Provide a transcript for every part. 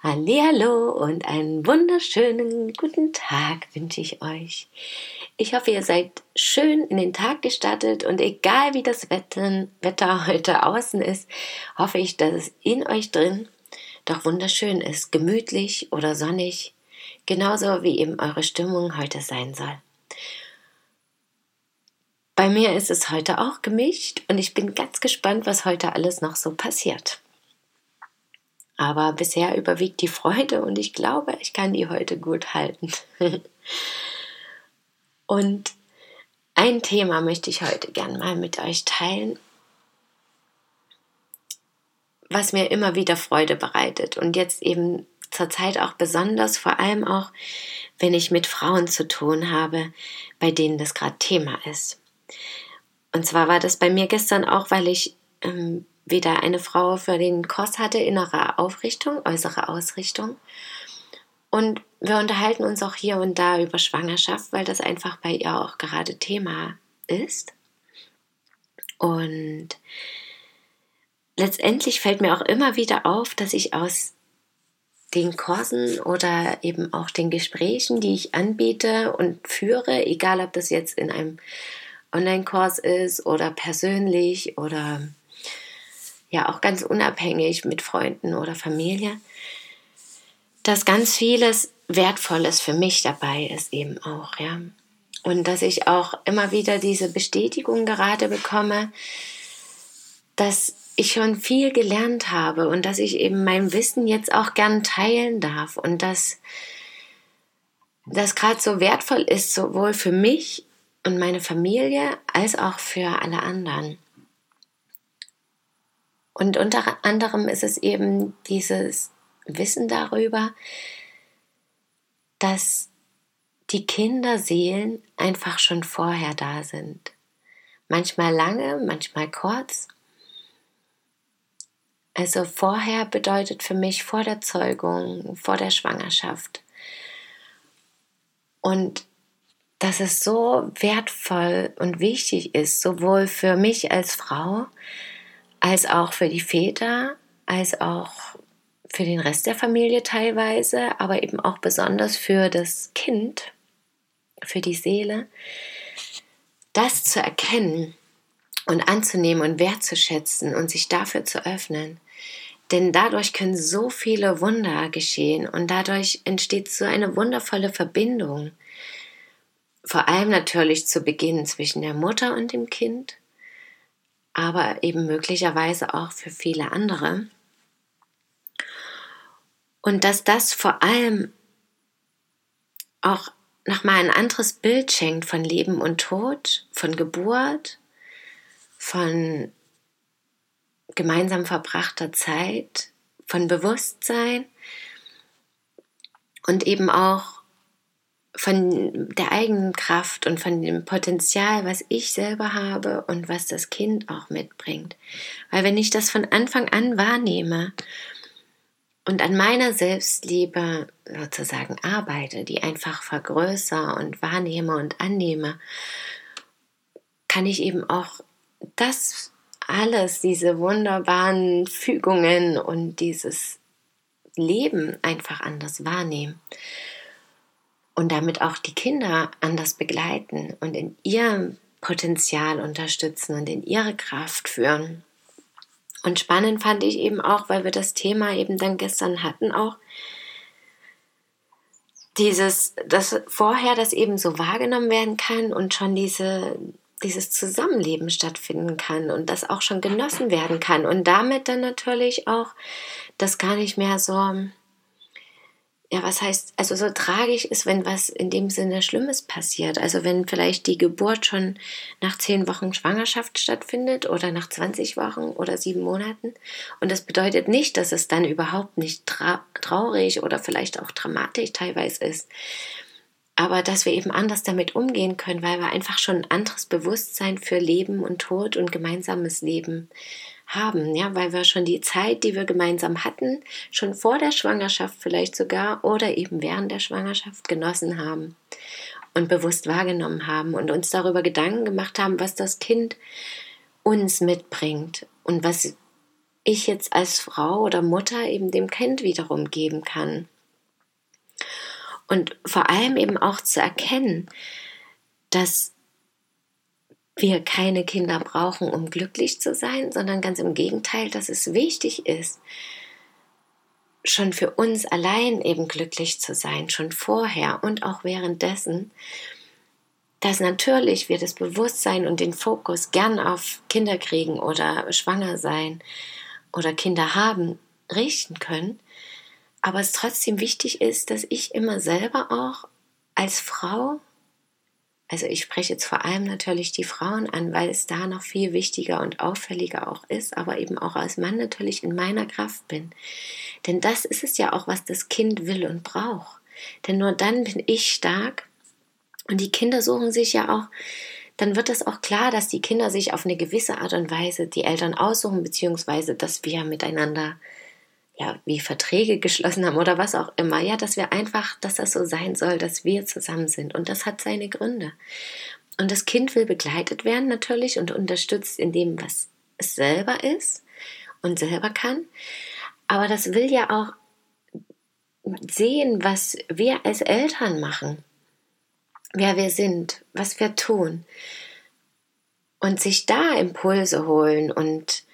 Hallihallo und einen wunderschönen guten Tag wünsche ich euch. Ich hoffe, ihr seid schön in den Tag gestartet und egal wie das Wetter heute außen ist, hoffe ich, dass es in euch drin doch wunderschön ist, gemütlich oder sonnig, genauso wie eben eure Stimmung heute sein soll. Bei mir ist es heute auch gemischt und ich bin ganz gespannt, was heute alles noch so passiert. Aber bisher überwiegt die Freude und ich glaube, ich kann die heute gut halten. und ein Thema möchte ich heute gern mal mit euch teilen, was mir immer wieder Freude bereitet und jetzt eben zurzeit auch besonders, vor allem auch, wenn ich mit Frauen zu tun habe, bei denen das gerade Thema ist. Und zwar war das bei mir gestern auch, weil ich ähm, wieder eine Frau für den Kurs hatte, innere Aufrichtung, äußere Ausrichtung. Und wir unterhalten uns auch hier und da über Schwangerschaft, weil das einfach bei ihr auch gerade Thema ist. Und letztendlich fällt mir auch immer wieder auf, dass ich aus den Kursen oder eben auch den Gesprächen, die ich anbiete und führe, egal ob das jetzt in einem Online-Kurs ist oder persönlich oder ja auch ganz unabhängig mit Freunden oder Familie, dass ganz vieles Wertvolles für mich dabei ist eben auch, ja. Und dass ich auch immer wieder diese Bestätigung gerade bekomme, dass ich schon viel gelernt habe und dass ich eben mein Wissen jetzt auch gern teilen darf und dass das gerade so wertvoll ist, sowohl für mich und meine Familie als auch für alle anderen. Und unter anderem ist es eben dieses Wissen darüber, dass die Kinderseelen einfach schon vorher da sind. Manchmal lange, manchmal kurz. Also vorher bedeutet für mich vor der Zeugung, vor der Schwangerschaft. Und dass es so wertvoll und wichtig ist, sowohl für mich als Frau, als auch für die Väter, als auch für den Rest der Familie teilweise, aber eben auch besonders für das Kind, für die Seele, das zu erkennen und anzunehmen und wertzuschätzen und sich dafür zu öffnen. Denn dadurch können so viele Wunder geschehen und dadurch entsteht so eine wundervolle Verbindung. Vor allem natürlich zu Beginn zwischen der Mutter und dem Kind, aber eben möglicherweise auch für viele andere. Und dass das vor allem auch nochmal ein anderes Bild schenkt von Leben und Tod, von Geburt, von gemeinsam verbrachter Zeit, von Bewusstsein und eben auch von der eigenen Kraft und von dem Potenzial, was ich selber habe und was das Kind auch mitbringt. Weil wenn ich das von Anfang an wahrnehme und an meiner Selbstliebe sozusagen arbeite, die einfach vergrößere und wahrnehme und annehme, kann ich eben auch das alles, diese wunderbaren Fügungen und dieses Leben einfach anders wahrnehmen und damit auch die Kinder anders begleiten und in ihrem Potenzial unterstützen und in ihre Kraft führen. Und spannend fand ich eben auch, weil wir das Thema eben dann gestern hatten, auch dieses, dass vorher das eben so wahrgenommen werden kann und schon diese, dieses Zusammenleben stattfinden kann und das auch schon genossen werden kann und damit dann natürlich auch das gar nicht mehr so ja, was heißt, also so tragisch ist, wenn was in dem Sinne Schlimmes passiert. Also wenn vielleicht die Geburt schon nach zehn Wochen Schwangerschaft stattfindet oder nach 20 Wochen oder sieben Monaten. Und das bedeutet nicht, dass es dann überhaupt nicht tra traurig oder vielleicht auch dramatisch teilweise ist. Aber dass wir eben anders damit umgehen können, weil wir einfach schon ein anderes Bewusstsein für Leben und Tod und gemeinsames Leben haben, ja, weil wir schon die Zeit, die wir gemeinsam hatten, schon vor der Schwangerschaft vielleicht sogar oder eben während der Schwangerschaft genossen haben und bewusst wahrgenommen haben und uns darüber Gedanken gemacht haben, was das Kind uns mitbringt und was ich jetzt als Frau oder Mutter eben dem Kind wiederum geben kann. Und vor allem eben auch zu erkennen, dass wir keine Kinder brauchen, um glücklich zu sein, sondern ganz im Gegenteil, dass es wichtig ist, schon für uns allein eben glücklich zu sein, schon vorher und auch währenddessen, dass natürlich wir das Bewusstsein und den Fokus gern auf Kinder kriegen oder schwanger sein oder Kinder haben richten können, aber es trotzdem wichtig ist, dass ich immer selber auch als Frau also ich spreche jetzt vor allem natürlich die Frauen an, weil es da noch viel wichtiger und auffälliger auch ist, aber eben auch als Mann natürlich in meiner Kraft bin. Denn das ist es ja auch, was das Kind will und braucht. Denn nur dann bin ich stark und die Kinder suchen sich ja auch, dann wird es auch klar, dass die Kinder sich auf eine gewisse Art und Weise die Eltern aussuchen, beziehungsweise dass wir miteinander ja, wie Verträge geschlossen haben oder was auch immer. Ja, dass wir einfach, dass das so sein soll, dass wir zusammen sind. Und das hat seine Gründe. Und das Kind will begleitet werden natürlich und unterstützt in dem, was es selber ist und selber kann. Aber das will ja auch sehen, was wir als Eltern machen, wer wir sind, was wir tun. Und sich da Impulse holen und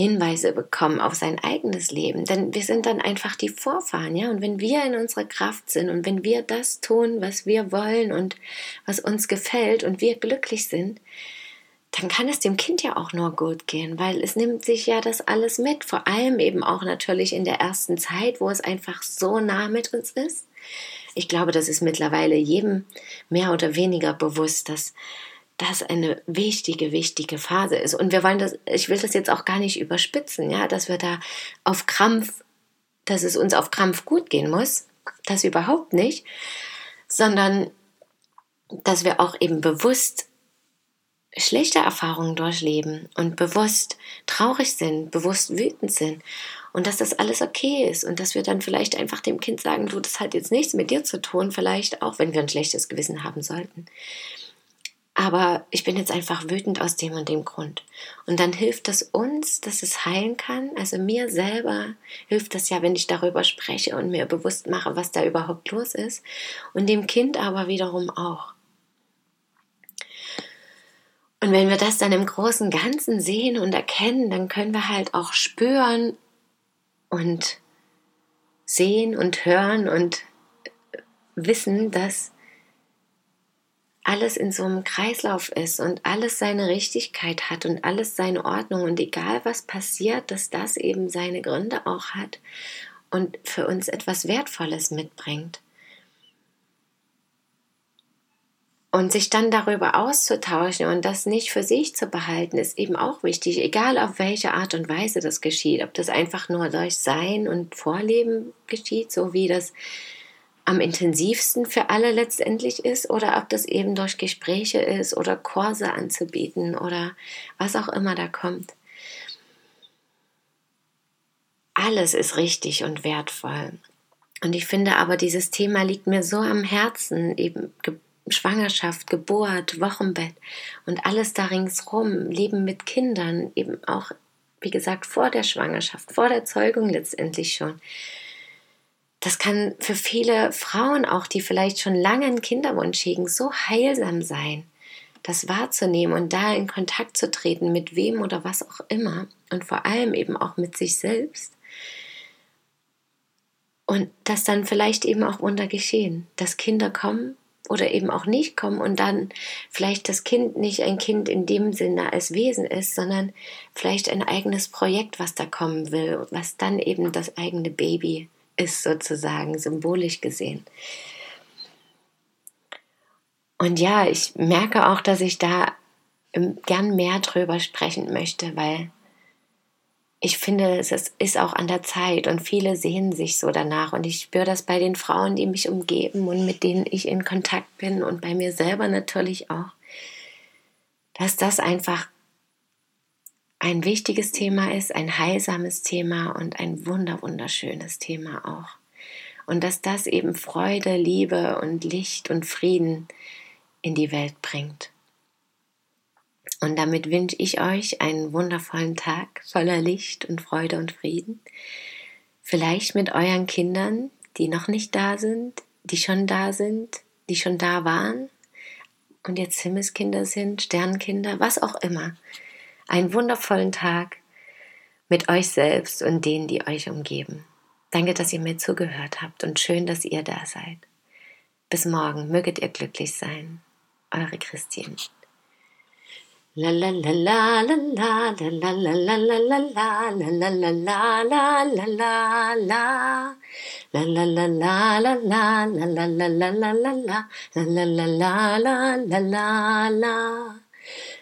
Hinweise bekommen auf sein eigenes Leben. Denn wir sind dann einfach die Vorfahren, ja. Und wenn wir in unserer Kraft sind und wenn wir das tun, was wir wollen und was uns gefällt und wir glücklich sind, dann kann es dem Kind ja auch nur gut gehen, weil es nimmt sich ja das alles mit. Vor allem eben auch natürlich in der ersten Zeit, wo es einfach so nah mit uns ist. Ich glaube, das ist mittlerweile jedem mehr oder weniger bewusst, dass das eine wichtige, wichtige Phase ist. Und wir wollen das, ich will das jetzt auch gar nicht überspitzen, ja, dass wir da auf Krampf, dass es uns auf Krampf gut gehen muss, das überhaupt nicht, sondern dass wir auch eben bewusst schlechte Erfahrungen durchleben und bewusst traurig sind, bewusst wütend sind. Und dass das alles okay ist. Und dass wir dann vielleicht einfach dem Kind sagen, du, das hat jetzt nichts mit dir zu tun, vielleicht auch, wenn wir ein schlechtes Gewissen haben sollten aber ich bin jetzt einfach wütend aus dem und dem Grund. Und dann hilft das uns, dass es heilen kann. Also mir selber hilft das ja, wenn ich darüber spreche und mir bewusst mache, was da überhaupt los ist. Und dem Kind aber wiederum auch. Und wenn wir das dann im großen Ganzen sehen und erkennen, dann können wir halt auch spüren und sehen und hören und wissen, dass alles in so einem Kreislauf ist und alles seine Richtigkeit hat und alles seine Ordnung und egal was passiert, dass das eben seine Gründe auch hat und für uns etwas Wertvolles mitbringt. Und sich dann darüber auszutauschen und das nicht für sich zu behalten, ist eben auch wichtig, egal auf welche Art und Weise das geschieht. Ob das einfach nur durch Sein und Vorleben geschieht, so wie das am intensivsten für alle letztendlich ist oder ob das eben durch Gespräche ist oder Kurse anzubieten oder was auch immer da kommt. Alles ist richtig und wertvoll. Und ich finde aber, dieses Thema liegt mir so am Herzen, eben Schwangerschaft, Geburt, Wochenbett und alles da ringsrum, Leben mit Kindern, eben auch, wie gesagt, vor der Schwangerschaft, vor der Zeugung letztendlich schon das kann für viele Frauen auch, die vielleicht schon lange einen Kinderwunsch hegen, so heilsam sein, das wahrzunehmen und da in Kontakt zu treten, mit wem oder was auch immer und vor allem eben auch mit sich selbst. Und dass dann vielleicht eben auch Wunder geschehen, dass Kinder kommen oder eben auch nicht kommen und dann vielleicht das Kind nicht ein Kind in dem Sinne als Wesen ist, sondern vielleicht ein eigenes Projekt, was da kommen will, was dann eben das eigene Baby ist, sozusagen, symbolisch gesehen. Und ja, ich merke auch, dass ich da gern mehr drüber sprechen möchte, weil ich finde, es ist auch an der Zeit und viele sehen sich so danach und ich spüre das bei den Frauen, die mich umgeben und mit denen ich in Kontakt bin und bei mir selber natürlich auch, dass das einfach ein wichtiges Thema ist, ein heilsames Thema und ein wunder wunderschönes Thema auch. Und dass das eben Freude, Liebe und Licht und Frieden in die Welt bringt. Und damit wünsche ich euch einen wundervollen Tag voller Licht und Freude und Frieden. Vielleicht mit euren Kindern, die noch nicht da sind, die schon da sind, die schon da waren und jetzt Himmelskinder sind, Sternkinder, was auch immer. Einen wundervollen Tag mit euch selbst und denen, die euch umgeben. Danke, dass ihr mir zugehört habt und schön, dass ihr da seid. Bis morgen, möget ihr glücklich sein. Eure Christine. La la la la la la la la la la la la la la la la la la la la La la la la la la la la la la la la la la la la la la